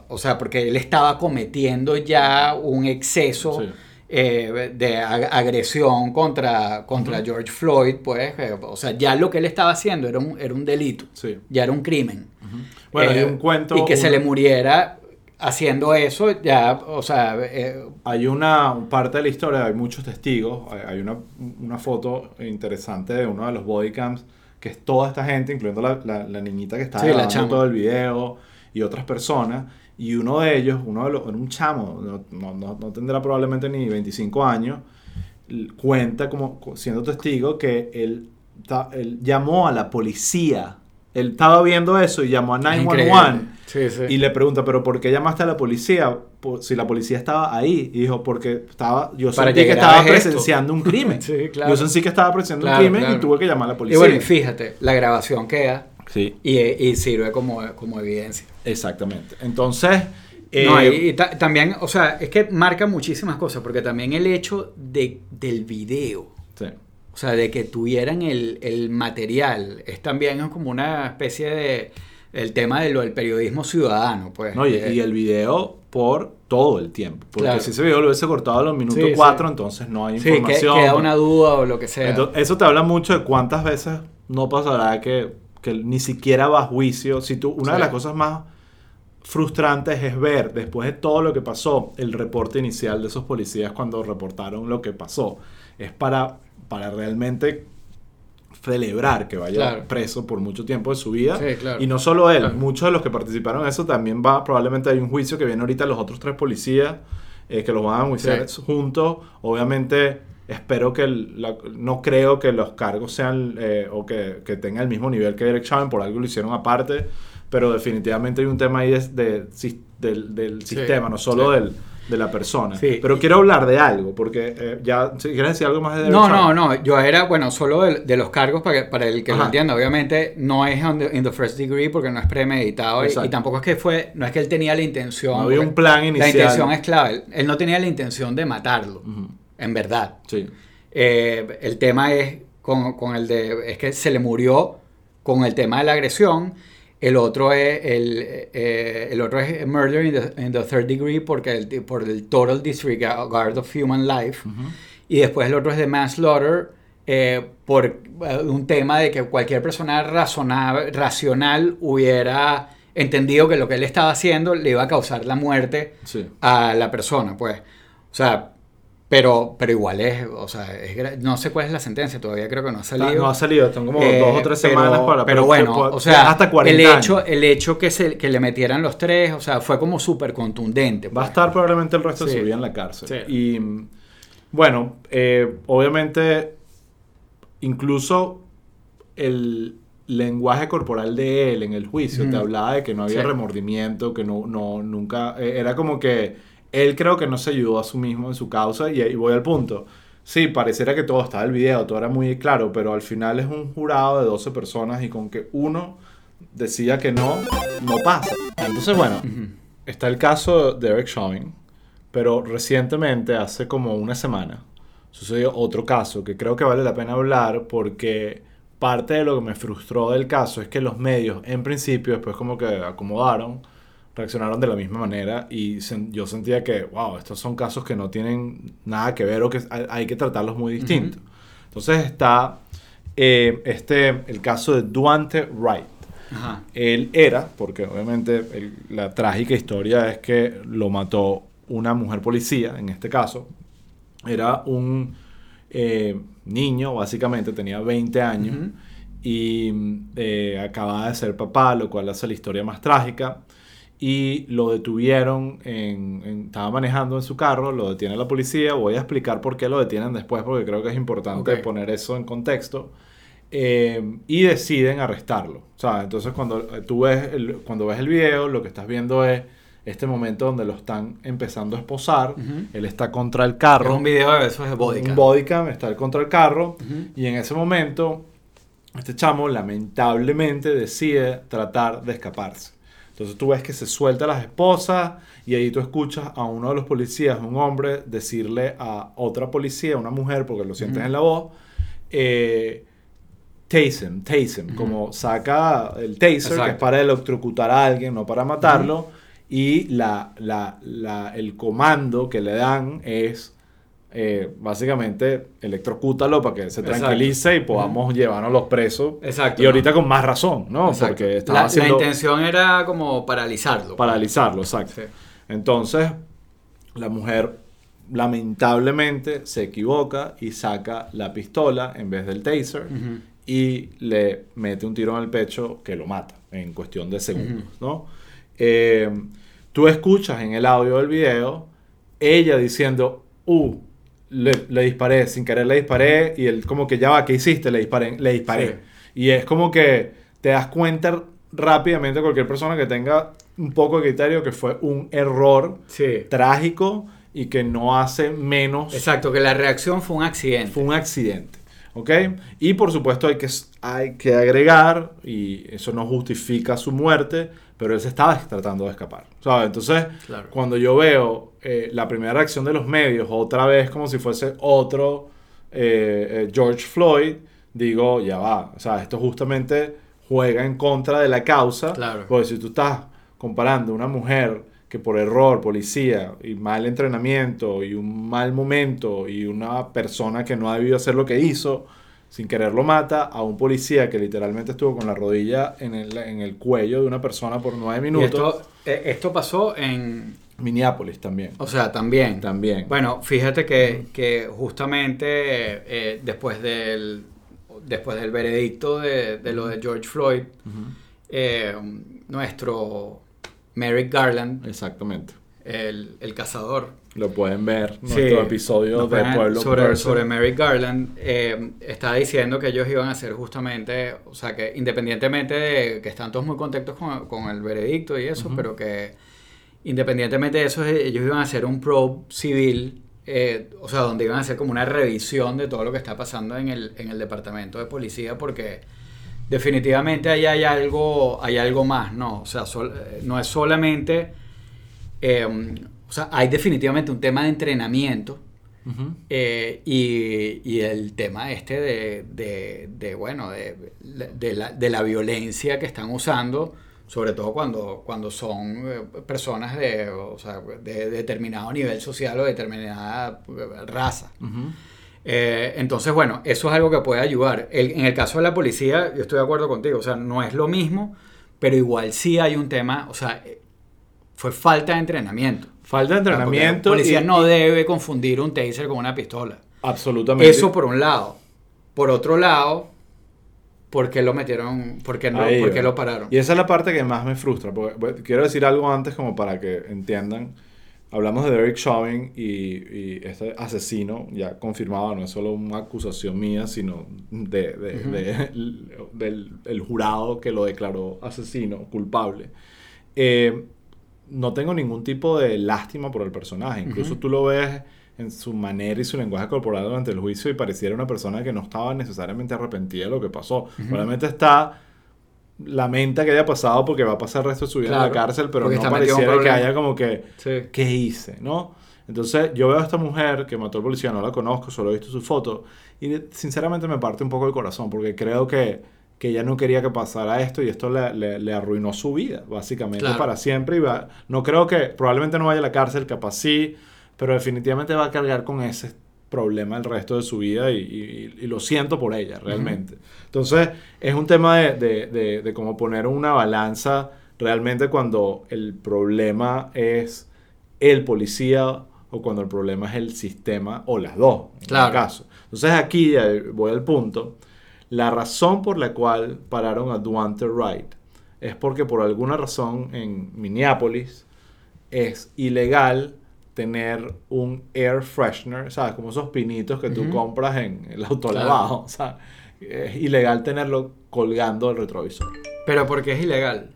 o sea, porque él estaba cometiendo ya un exceso Sí. eh, de ag- agresión contra, contra. George Floyd, pues, eh, o sea, ya lo que él estaba haciendo era un, era un delito, Sí. ya era un crimen. Bueno, hay un cuento. Y que se le muriera haciendo eso, ya, o sea, Hay una un parte de la historia, hay muchos testigos. Hay, hay una, una foto interesante de uno de los bodycams, que es toda esta gente, incluyendo la, la- la niñita que está Sí, grabando todo el video y otras personas. Y uno de ellos, uno de los, un chamo, no, no- no- tendrá probablemente ni 25 años, cuenta como co- siendo testigo que él, él llamó a la policía. Él estaba viendo eso y llamó a es 911 increíble. Sí, sí. y le pregunta, ¿pero por qué llamaste a la policía? Por- si la policía estaba ahí. Y dijo, porque estaba, yo Para sentí que estaba esto. presenciando un crimen. Sí, claro. Yo sentí que estaba presenciando Claro, un crimen claro. y tuve que llamar a la y policía. bueno, y fíjate, la grabación queda sí, y, y sirve como, como evidencia. exactamente. Entonces, eh, No, y, y ta- también, o sea, es que marca muchísimas cosas, porque también el hecho de, del video, sí, o sea, de que tuvieran el, el material, es también como una especie de, el tema de lo del periodismo ciudadano, pues. no, y, Eh, y el video por todo el tiempo. Porque Claro. si ese video lo hubiese cortado a los minutos Sí, sí. 4, entonces no hay sí, información. queda una duda o lo que sea. Entonces, eso te habla mucho de cuántas veces no pasará que, que ni siquiera va a juicio. Si tú, una de Sí. las cosas más frustrantes es ver, después de todo lo que pasó, el reporte inicial de esos policías cuando reportaron lo que pasó. Es para, para realmente celebrar que vaya Claro. preso por mucho tiempo de su vida. Sí, claro. Y no solo él, Claro. muchos de los que participaron en eso también va, probablemente hay un juicio que viene ahorita los otros tres policías eh, que los van a juiciar Sí. juntos. Obviamente espero que, el- la- no creo que los cargos sean eh, o que, que tengan el mismo nivel que Derek Chauvin, por algo lo hicieron aparte, pero definitivamente hay un tema ahí de, del, del Sí, sistema, no solo sí. del, de la persona. Sí. Pero quiero hablar de algo, porque eh, ya, si ¿quieres decir algo más de No, no, no. Yo era, bueno, solo de, de los cargos para, que- para el que lo Ajá. entienda. Obviamente no es the- in the first degree porque no es premeditado y, tampoco es que fue, no es que él tenía la intención. No había un plan La inicial. intención es clave. Él, él no tenía la intención de matarlo, en verdad. Sí. Eh, el tema es con, con el de, es que se le murió con el tema de la agresión. El otro es el, eh, el otro es murder in the, in the third degree porque el, por el total disregard of human life. Y después el otro es de manslaughter eh, por eh, un tema de que cualquier persona razonable, racional hubiera entendido que lo que él estaba haciendo le iba a causar la muerte Sí. a la persona, pues. O sea, pero, pero igual es, o sea, es no sé cuál es la sentencia, todavía creo que no ha salido. No ha salido, están como Eh, dos o tres pero- semanas para... Pero bueno, puede- o sea, hasta 40 el hecho, años. el hecho que, se, que le metieran los tres, o sea, fue como súper contundente. Va a pues. estar probablemente el resto de Sí. su vida en la cárcel. Sí. Y bueno, eh, obviamente, incluso el lenguaje corporal de él en el juicio te hablaba de que no había Sí. remordimiento, que no, no, nunca, eh, era como que él creo que no se ayudó a sí mismo en su causa y, y voy al punto. Sí, pareciera que todo estaba en el video, todo era muy claro, pero al final es un jurado de 12 personas y con que uno decía que no, no pasa. Entonces, bueno. Está el caso de Derek Chauvin, pero recientemente, hace como una semana, sucedió otro caso que creo que vale la pena hablar porque parte de lo que me frustró del caso es que los medios, en principio, después como que acomodaron, reaccionaron de la misma manera y sen- yo sentía que, wow, estos son casos que no tienen nada que ver o que hay, que tratarlos muy distintos. Entonces está eh, este, el caso de Duante Wright. Ajá. Él era, porque obviamente el- la trágica historia es que lo mató una mujer policía, en este caso. Era un eh, niño, básicamente, tenía 20 años Ujú. y eh, acababa de ser papá, lo cual hace la historia más trágica. Y lo detuvieron, en, en- estaba manejando en su carro, lo detiene la policía. Voy a explicar por qué lo detienen después, porque creo que es importante Ok. poner eso en contexto. Eh, y deciden arrestarlo. O sea, entonces cuando eh, tú ves el, cuando ves el video, lo que estás viendo es este momento donde lo están empezando a esposar. Ujú. Él está contra el Es carro. un video de esos de Bodycam. Un bodycam está contra el carro. Ujú. Y en ese momento, este chamo lamentablemente decide tratar de escaparse. Entonces tú ves que se suelta a las esposas y ahí tú escuchas a uno de los policías, un hombre, decirle a otra policía, una mujer, porque lo sientes en la voz, eh, tase him, tase him, Ujú. como saca el taser, que es para electrocutar a alguien, no para matarlo, y la, la- la- el comando que le dan es eh, básicamente electrocútalo para que se Exacto. tranquilice y podamos llevarnos los presos. Exacto. Y ahorita con más razón, ¿no? Exacto. Porque la, estaba la haciendo intención era como paralizarlo. paralizarlo, exacto. Sí. Entonces, la mujer lamentablemente se equivoca y saca la pistola en vez del taser y le mete un tiro en el pecho que lo mata en cuestión de segundos, ¿no? Eh, tú escuchas en el audio del video ella diciendo, uh, le, le disparé, sin querer le disparé y él como que ya va, ¿qué hiciste? Le disparé, le disparé. Sí. Y es como que te das cuenta rápidamente cualquier persona que tenga un poco de criterio que fue un error Sí. trágico y que no hace menos Exacto, que la reacción fue un accidente. fue un accidente. ¿Ok? Y por supuesto hay que, hay que agregar, y eso no justifica su muerte, pero él se estaba tratando de escapar. ¿sabes? Entonces, Claro. cuando yo veo eh, la primera reacción de los medios, otra vez como si fuese otro eh, eh, George Floyd, digo, ya va. O sea, esto justamente juega en contra de la causa. Claro. Porque si tú estás comparando una mujer que por error, policía y mal entrenamiento y un mal momento y una persona que no ha debido hacer lo que hizo, sin querer lo mata, a un policía que literalmente estuvo con la rodilla en el, en el cuello de una persona por nueve minutos. esto, esto pasó en, Minneapolis también. o sea, también. También. Bueno, fíjate que, que justamente eh, después del, después del veredicto de, de lo de George Floyd, eh, nuestro Merrick Garland, Exactamente. el, el cazador, Lo pueden ver, Sí. nuestro episodio de Pueblo sobre, Person. sobre Merrick Garland, eh, estaba diciendo que ellos iban a hacer justamente, o sea, que independientemente de que están todos muy contentos con, con el veredicto y eso, pero que independientemente de eso, ellos iban a hacer un probe civil, eh, o sea, donde iban a hacer como una revisión de todo lo que está pasando en el, en el departamento de policía, porque definitivamente ahí hay algo, hay algo más, ¿no? O sea, sol- eh, no es solamente, eh, o sea, hay definitivamente un tema de entrenamiento. Eh, y, y el tema este de, de, de, bueno, de, de la, de la violencia que están usando, sobre todo cuando, cuando son eh, personas de, o sea, de determinado nivel social o determinada eh, raza. Eh, entonces, bueno, eso es algo que puede ayudar. El- en el caso de la policía, yo estoy de acuerdo contigo, o sea, no es lo mismo, pero igual sí hay un tema, o sea, fue falta de entrenamiento. Falta de entrenamiento. La policía y- no debe confundir un taser con una pistola. Absolutamente. Eso por un lado. Por otro lado, ¿por qué lo metieron? ¿Por qué, no, Ahí por qué lo pararon? Y esa es la parte que más me frustra. Porque, quiero decir algo antes como para que entiendan. Hablamos de Derek Chauvin y, y este asesino ya confirmado, no es solo una acusación mía, sino de, de- Ujú. de- del el jurado que lo declaró asesino, culpable. Eh, no tengo ningún tipo de lástima por el personaje. Incluso Ujú. tú lo ves en su manera y su lenguaje corporal durante el juicio y pareciera una persona que no estaba necesariamente arrepentida de lo que pasó. Probablemente está lamenta que haya pasado porque va a pasar el resto de su vida en Claro, la cárcel, pero no en pareciera que haya como que Sí. ¿qué hice? ¿no? Entonces yo veo a esta mujer que mató al policía, no la conozco, solo he visto su foto y sinceramente me parte un poco el corazón porque creo que, que ella no quería que pasara esto y esto le, le- le arruinó su vida, básicamente Claro. para siempre. Y va- no creo que, probablemente no vaya a la cárcel, capaz sí, pero definitivamente va a cargar con ese problema el resto de su vida y, y- y lo siento por ella, realmente. Entonces es un tema de, de- de- de cómo poner una balanza realmente cuando el problema es el policía o cuando el problema es el sistema o las dos, en Claro. el caso. Entonces aquí eh, voy al punto. La razón por la cual pararon a Duante Wright es porque por alguna razón en Minneapolis es ilegal tener un air freshener, ¿sabes? Como esos pinitos que tú compras en el autolavado, o sea, es ilegal tenerlo colgando del retrovisor. Pero porque es ilegal.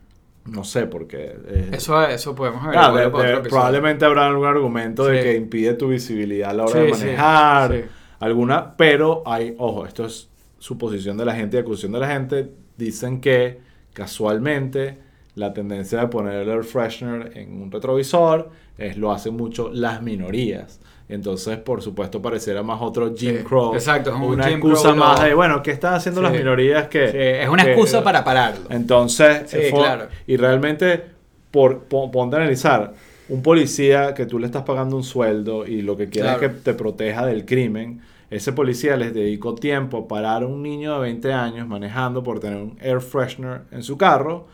No sé, porque... eh, Eso, eso podemos ver. Claro, probablemente habrá algún argumento de que impide tu visibilidad a la hora Sí, de sí, manejar, sí. alguna, pero hay, ojo, esto es suposición de la gente y acusación de la gente, dicen que casualmente la tendencia de poner el air freshener en un retrovisor es lo hacen mucho las minorías. Entonces, por supuesto, pareciera más otro Jim Sí, Crow. exacto, es un una Jim excusa Crow más de, bueno, ¿qué están haciendo Sí. las minorías que... Sí, es una que- excusa para pararlo. entonces, claro. y realmente, por, po- ponte a analizar, un policía que tú le estás pagando un sueldo y lo que quiere Claro. es que te proteja del crimen, ese policía les dedicó tiempo a parar a un niño de 20 años manejando por tener un air freshener en su carro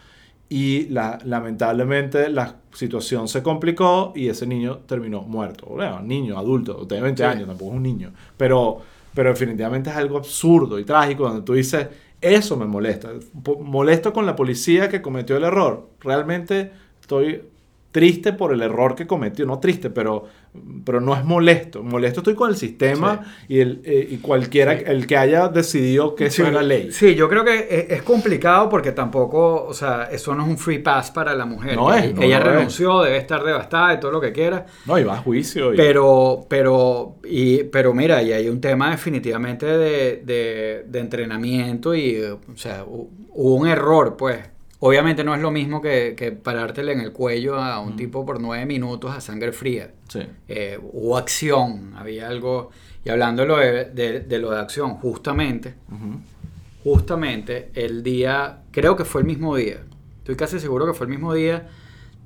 y la- lamentablemente la situación se complicó y ese niño terminó muerto. Bueno, niño, adulto, tiene 20 Sí. años, tampoco es un niño. Pero, pero definitivamente es algo absurdo y trágico donde tú dices, eso me molesta. Molesto con la policía que cometió el error. Realmente estoy triste por el error que cometió. No triste, pero, pero no es molesto. Molesto estoy con el sistema y, el, eh, y cualquiera, Sí. el que haya decidido que Sí, era ley. Sí, yo creo que es, es complicado porque tampoco, o sea, eso no es un free pass para la mujer. No es, Ella- no es. renunció, debe estar devastada y todo lo que quiera. No, y va a juicio. y- Pero, pero, y, pero mira, y hay un tema definitivamente de, de- de entrenamiento y, o sea, hu- hubo un error, pues. Obviamente no es lo mismo que, que parártele en el cuello a un tipo por nueve minutos a sangre fría. Sí. Eh, hubo acción, había algo. Y hablando de lo de, lo de acción, justamente, justamente el día, creo que fue el mismo día, estoy casi seguro que fue el mismo día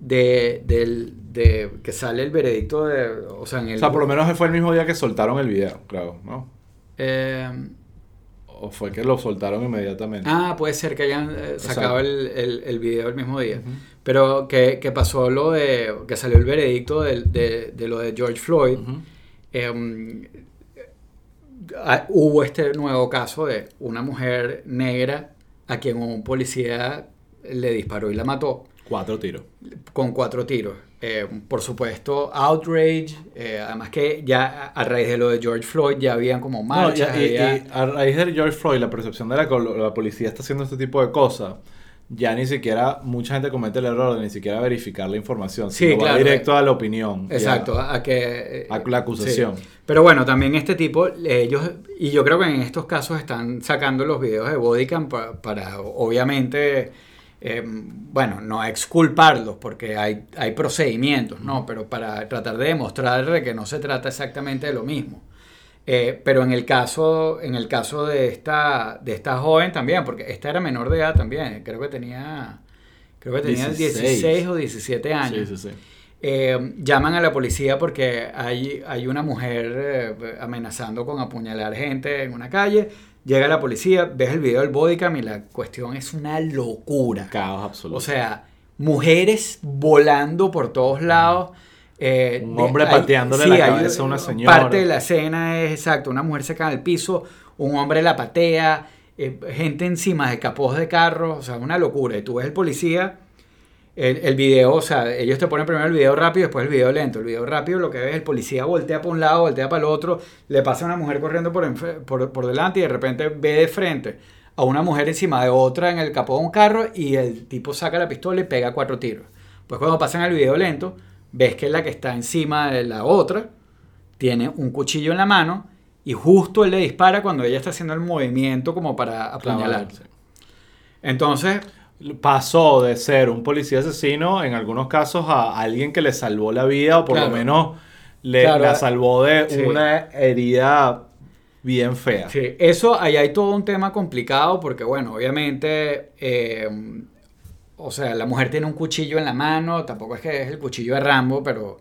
de, del- de que sale el veredicto de, o sea, en el... O sea, por lo menos fue el mismo día que soltaron el video, claro, ¿no? eh, O fue que lo soltaron inmediatamente. ah, puede ser que hayan eh, sacado el, el, el video el mismo día. Pero que, que pasó lo de, que salió el veredicto de, de lo de George Floyd. Eh, ah, hubo este nuevo caso de una mujer negra a quien un policía le disparó y la mató Cuatro tiros. con cuatro tiros. Eh, por supuesto, outrage, eh, además que ya a raíz de lo de George Floyd ya habían como marchas. y, y- había- y a raíz de George Floyd, la percepción de la, la policía está haciendo este tipo de cosas, ya ni siquiera mucha gente comete el error de ni siquiera verificar la información, Sí, sino va claro. directo a la opinión. Exacto, a, a que... A la acusación. sí. Pero bueno, también este tipo, ellos, y yo creo que en estos casos están sacando los videos de Bodycam pa- para, obviamente, eh, bueno, no exculparlos porque hay, hay procedimientos, ¿no? Pero para tratar de demostrar de que no se trata exactamente de lo mismo. Eh, pero en el caso, en el caso de esta, de esta joven también, porque esta era menor de edad también, creo que tenía, creo que tenía 16. 16 o 17 años. Sí, sí, sí. Eh, llaman a la policía porque hay, hay una mujer eh, amenazando con apuñalar gente en una calle. Llega la policía, ves el video del bodycam y la cuestión es una locura. Caos absoluto. O sea, mujeres volando por todos lados. eh, Un de- hombre hay- pateándole la hay- cabeza a una señora. Parte de la escena es exacto, una mujer se cae al piso, un hombre la patea, eh, gente encima de capós de carros, o sea, una locura. Y tú ves el policía, el, el video, o sea, ellos te ponen primero el video rápido y después el video lento. El video rápido lo que ves, el policía voltea para un lado, voltea para el otro, le pasa a una mujer corriendo por, por, por delante y de repente ve de frente a una mujer encima de otra en el capó de un carro y el tipo saca la pistola y pega cuatro tiros. Pues cuando pasan al video lento, ves que la que está encima de la otra tiene un cuchillo en la mano y justo él le dispara cuando ella está haciendo el movimiento como para apuñalar. Clavarse. Entonces, Pasó de ser un policía asesino, en algunos casos, a alguien que le salvó la vida o por Claro. lo menos le, Claro, la salvó de sí. una herida bien fea. Sí, eso, ahí hay todo un tema complicado porque, bueno, obviamente, eh, o sea, la mujer tiene un cuchillo en la mano, tampoco es que es el cuchillo de Rambo, pero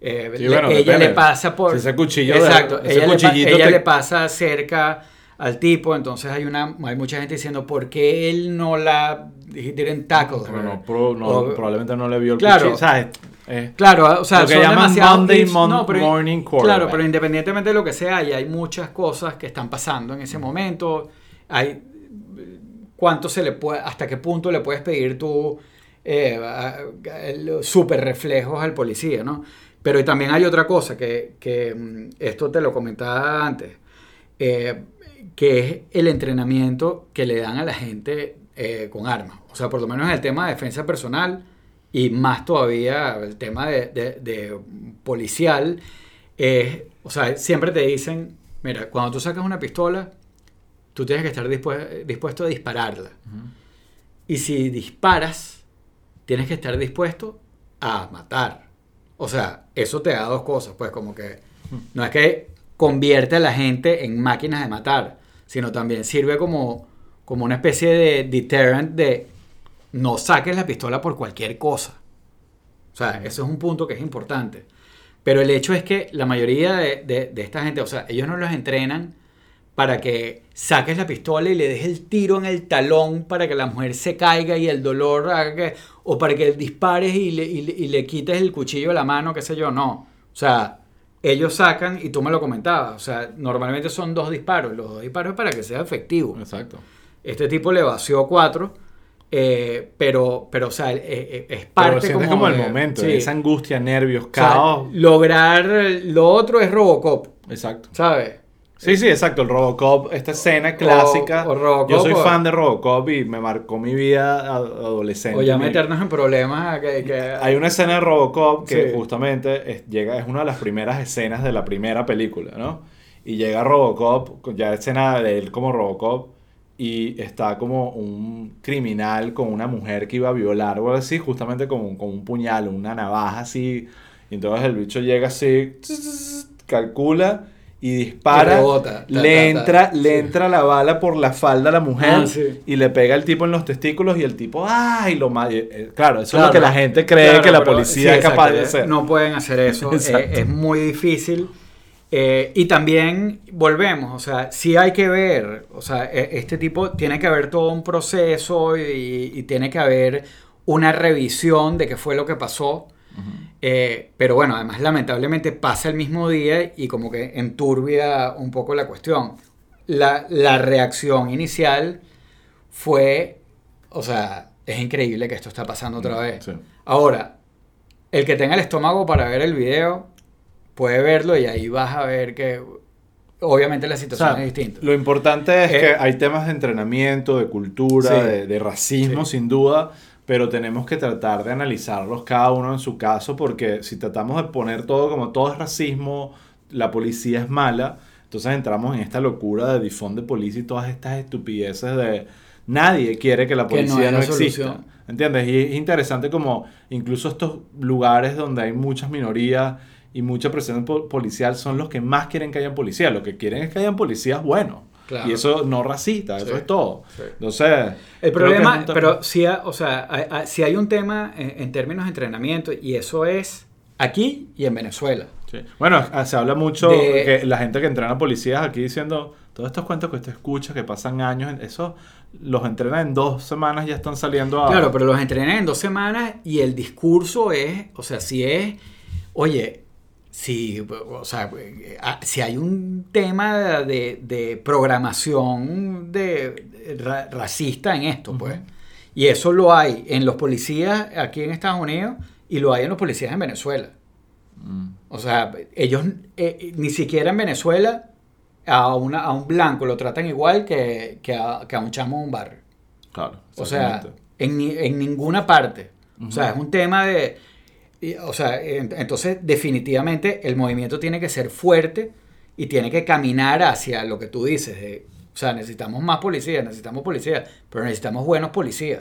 eh, Sí, le- bueno, ella depende. le pasa por... Si ese cuchillo de- Exacto, ese ella, le, ella te- le pasa cerca al tipo, entonces hay una hay mucha gente diciendo, ¿por qué él no la... he didn't tackle Pero her?" no, pro- no, O- probablemente no le vio el Claro. cuchillo. ¿sabes? Eh, Claro, o sea, Lo que llaman Monday mon- pero- morning Claro, quarterback. pero independientemente de lo que sea, y hay muchas cosas que están pasando en ese momento. Hay cuánto se le puede, hasta qué punto le puedes pedir tú eh, super reflejos al policía, ¿no? Pero también hay otra cosa que, que, mm, esto te lo comentaba antes, eh, que es el entrenamiento que le dan a la gente eh, con armas. O sea, por lo menos en el tema de defensa personal y más todavía el tema de, de- de policial, es, o sea, siempre te dicen, mira, cuando tú sacas una pistola, tú tienes que estar dispue- dispuesto a dispararla. Y si disparas, tienes que estar dispuesto a matar. O sea, eso te da dos cosas, pues como que no es que convierte a la gente en máquinas de matar, sino también sirve como, como una especie de deterrent de no saques la pistola por cualquier cosa. O sea, eso es un punto que es importante. Pero el hecho es que la mayoría de, de- de esta gente, o sea, ellos no los entrenan para que saques la pistola y le des el tiro en el talón para que la mujer se caiga y el dolor haga que... O para que dispares y le, y le- y le quites el cuchillo de la mano, qué sé yo, no. O sea, ellos sacan, y tú me lo comentabas, o sea, normalmente son dos disparos. Los dos disparos es para que sea efectivo. Exacto. Este tipo le vació cuatro, eh, pero, pero, o sea, eh, eh, es Pero parte sientes como, como, el momento, sí. esa angustia, nervios, O sea, caos. lograr lo otro es Robocop, Exacto. ¿sabes? Sí, sí, exacto. El Robocop, esta escena clásica. o Robocop, Yo soy o- fan de Robocop y me marcó mi vida adolescente. O ya meternos en problemas que, que- Hay una escena de Robocop que Sí. justamente es, llega, es una de las primeras escenas de la primera película, ¿no? Y llega Robocop, ya escena de él como Robocop, y está como un criminal con una mujer que iba a violar o algo así, justamente con, un- con un puñal, una navaja así. Y entonces el bicho llega así, calcula y dispara. Y rebota. Ta, le ta, ta. entra, le entra la bala por la falda a la mujer Ah, sí. y le pega al tipo en los testículos y el tipo, ¡ay! Lo eh, eh, Claro, eso Claro. es lo que la gente cree Claro, que la pero- policía sí, es capaz de hacer. No pueden hacer eso, eh, es muy difícil. Eh, y también volvemos, o sea, sí hay que ver, o sea, e- este tipo tiene que haber todo un proceso y, y tiene que haber una revisión de qué fue lo que pasó. Eh, pero bueno, además lamentablemente pasa el mismo día y como que enturbia un poco la cuestión. La, la reacción inicial fue, o sea, es increíble que esto está pasando otra vez. Sí. Ahora, el que tenga el estómago para ver el video puede verlo y ahí vas a ver que obviamente la O situación sea, es distinta. Lo importante es Eh, que hay temas de entrenamiento, de cultura, Sí. de, de racismo, Sí. sin duda, pero tenemos que tratar de analizarlos cada uno en su caso, porque si tratamos de poner todo como todo es racismo, la policía es mala, entonces entramos en esta locura de defund de policía y todas estas estupideces de nadie quiere que la Que no policía no, exista. solución. ¿Entiendes? Y es interesante como incluso estos lugares donde hay muchas minorías y mucha presión po- policial son los que más quieren que hayan policías. Lo que quieren es que hayan policías buenos. Claro. Y eso no racista, eso Sí. es todo. Sí. Entonces, El problema, tema- pero sí, ha- o sea, hay, hay- sí hay un tema en, en términos de entrenamiento y eso es aquí y en Venezuela. Sí. Bueno, ah, se habla mucho De- que la gente que entrena policías aquí diciendo todos estos cuentos que usted escucha que pasan años, eso los entrena en dos semanas ya están saliendo a... Claro, pero los entrenan en dos semanas y el discurso es, o sea, si es, oye, si, o sea, si hay un tema de, de programación de, de ra- racista en esto, pues, y eso lo hay en los policías aquí en Estados Unidos y lo hay en los policías en Venezuela. Mm, O sea, ellos eh, ni siquiera en Venezuela a, una, a un blanco lo tratan igual que, que, a, que a un chamo de un barrio. claro. O sea, en, en ninguna parte. O sea, es un tema de... y, O sea, en- entonces definitivamente el movimiento tiene que ser fuerte y tiene que caminar hacia lo que tú dices. de- o sea, necesitamos más policías, necesitamos policías, pero necesitamos buenos policías.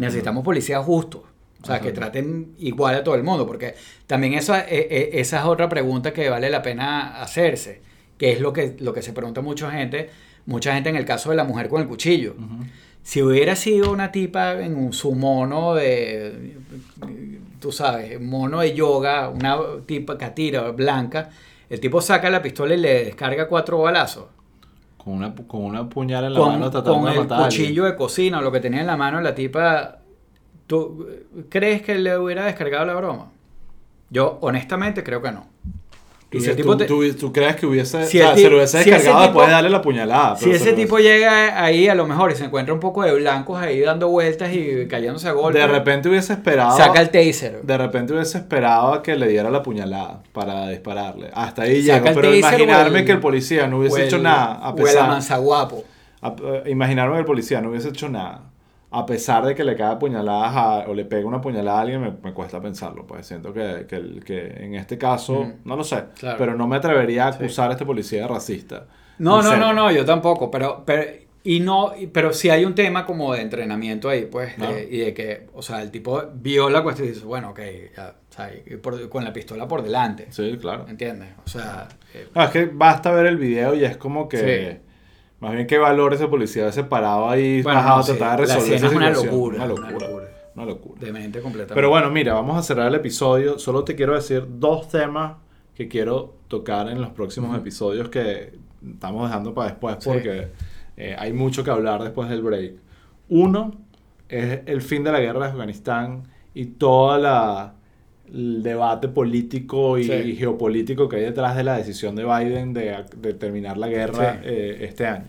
Necesitamos policías justos. O sea, que traten igual a todo el mundo, porque también esa, e- e- esa es otra pregunta que vale la pena hacerse, que es lo que, lo que se pregunta mucha gente, mucha gente en el caso de la mujer con el cuchillo. Si hubiera sido una tipa en un, su mono de, tú sabes, mono de yoga, una tipa catira blanca, el tipo saca la pistola y le descarga cuatro balazos. Con una, con una puñal en la Con, mano tratando con de el matar alguien. cuchillo de cocina o lo que tenía en la mano la tipa, ¿tú crees que le hubiera descargado la broma? Yo honestamente creo que no. Y ¿Tú, si el tú- tipo te- tú- tú crees que hubiese... Si o sea, se lo hubiese si ese descargado tipo- después de darle la puñalada. Si ese tipo hubiese- llega ahí a lo mejor y se encuentra un poco de blancos ahí dando vueltas y cayéndose a golpes, De repente hubiese esperado... saca el taser. De repente hubiese esperado a que le diera la puñalada para dispararle. Hasta ahí el Pero imaginarme el- que el policía no hubiese el- hecho nada a O el pesar... amansaguapo. a- eh, imaginarme que el policía no hubiese hecho nada a pesar de que le cae puñaladas a- o le pega una puñalada a alguien, me, me cuesta pensarlo. Pues siento que, que, que en este caso, Mm. no lo sé, Claro. pero no me atrevería a Sí. acusar a este policía de racista. No, no, no, no, yo tampoco, pero, pero, y no, pero sí hay un tema como de entrenamiento ahí, pues, Claro. de- y de que, o sea, el tipo vio la cuestión y dice, bueno, ok, ya, o sea, por- con la pistola por delante, Sí, claro. ¿entiendes? O sea, eh, No, es que basta ver el video y es como que... Sí. Más bien qué valor ese policía haberse parado ahí Bueno, bajado no, a tratar sí, de la resolver escena esa es una situación. locura, Una una locura. locura. Una locura. demente completamente. Pero bueno, mira, vamos a cerrar el episodio. Solo te quiero decir dos temas que quiero tocar en los próximos episodios que estamos dejando para después Sí. porque eh, hay mucho que hablar después del break. Uno es el fin de la guerra de Afganistán y todo la, el debate político y, Sí. geopolítico que hay detrás de la decisión de Biden de, de terminar la guerra Sí. eh, este año.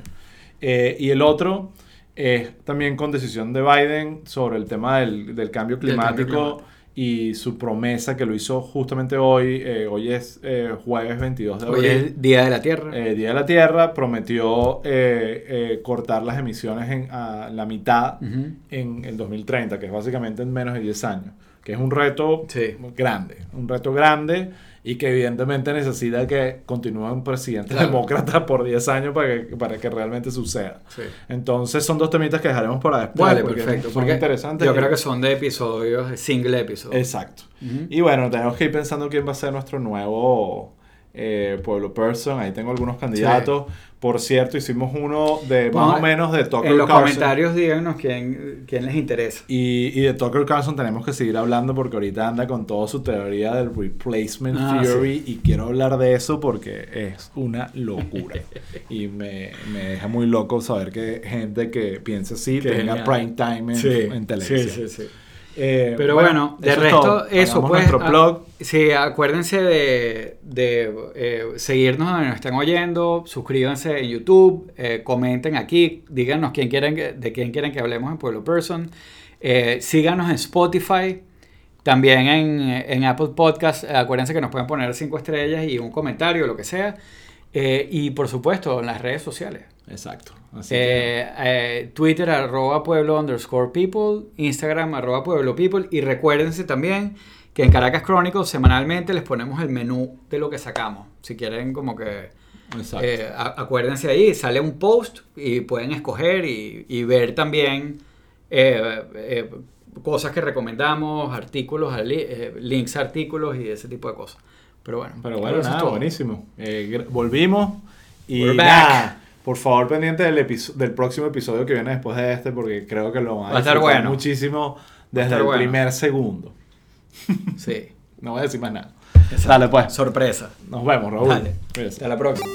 Eh, y el otro es también con decisión de Biden sobre el tema del, del cambio climático climático. y su promesa que lo hizo justamente hoy. eh, hoy es eh, jueves 22 de Hoy abril. es el Día de la Tierra. eh, Día de la Tierra. Prometió eh, eh, cortar las emisiones en a la mitad Ujú. en el 2030, que es básicamente en menos de 10 años. Que es un reto Sí. grande. Un reto grande y que evidentemente necesita que continúe un presidente Claro. demócrata por 10 años para que, para que realmente suceda. Sí. Entonces son dos temitas que dejaremos para después. Vale, porque perfecto. Son Porque interesantes. Yo creo que son de episodios, de single episode. Exacto. Y bueno, tenemos que ir pensando quién va a ser nuestro nuevo eh, Pueblo Person. Ahí tengo algunos candidatos. Por cierto, hicimos uno de Bueno, más o menos de Tucker en los Carlson. comentarios díganos quién, quién les interesa. Y, y de Tucker Carlson tenemos que seguir hablando porque ahorita anda con toda su teoría del replacement Ah, theory y quiero hablar de eso porque es una locura. y me, me deja muy loco saber que gente que piensa así Qué tenga genial. prime time en, en televisión. Sí, sí, sí. Eh, Pero bueno, de eso resto, eso pues. nuestro ah, blog. Sí, acuérdense de, de, eh, seguirnos donde nos estén oyendo, suscríbanse en YouTube, eh, comenten aquí, díganos quién quieren que- de quién quieren que hablemos en Pueblo Person. Síganos en Spotify, también en, en Apple Podcast. Acuérdense que nos pueden poner cinco estrellas y un comentario, lo que sea. Y por supuesto, en las redes sociales. Exacto. Así que- Eh, eh, Twitter arroba pueblo underscore people, Instagram arroba pueblo people y recuérdense también que en Caracas Chronicles semanalmente les ponemos el menú de lo que sacamos. Si quieren como que Exacto. eh, acuérdense ahí, sale un post y pueden escoger y, y ver también eh, eh, cosas que recomendamos, artículos, eh, links a artículos y ese tipo de cosas. Pero bueno, Pero bueno, es nada, buenísimo. Eh, volvimos y We're back. nada, por favor pendiente del, del próximo episodio que viene después de este porque creo que lo van a, Va a estar bueno. muchísimo desde el bueno. primer segundo. Sí. No voy a decir más nada. Exacto. Dale pues. Sorpresa. Nos vemos, Raúl. Dale. Hasta la próxima.